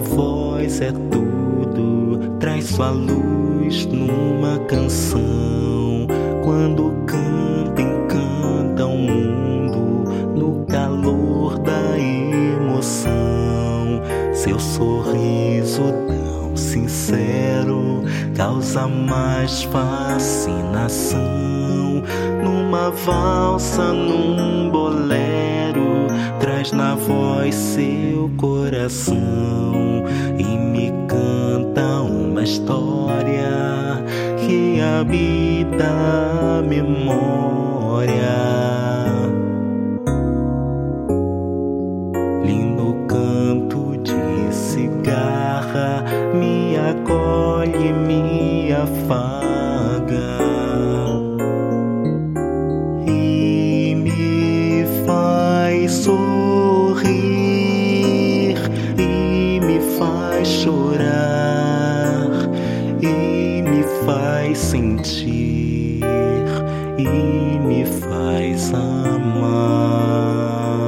voz é tudo, traz sua luz numa canção. Quando canta, encanta o mundo no calor da emoção. Seu sorriso tão sincero causa mais fascinação. Numa valsa, num bolero, traz na voz seu coração e me canta uma história que habita a memória. Lindo canto de cigarra me acolhe, me afaga e me faz faz sentir e me faz amar.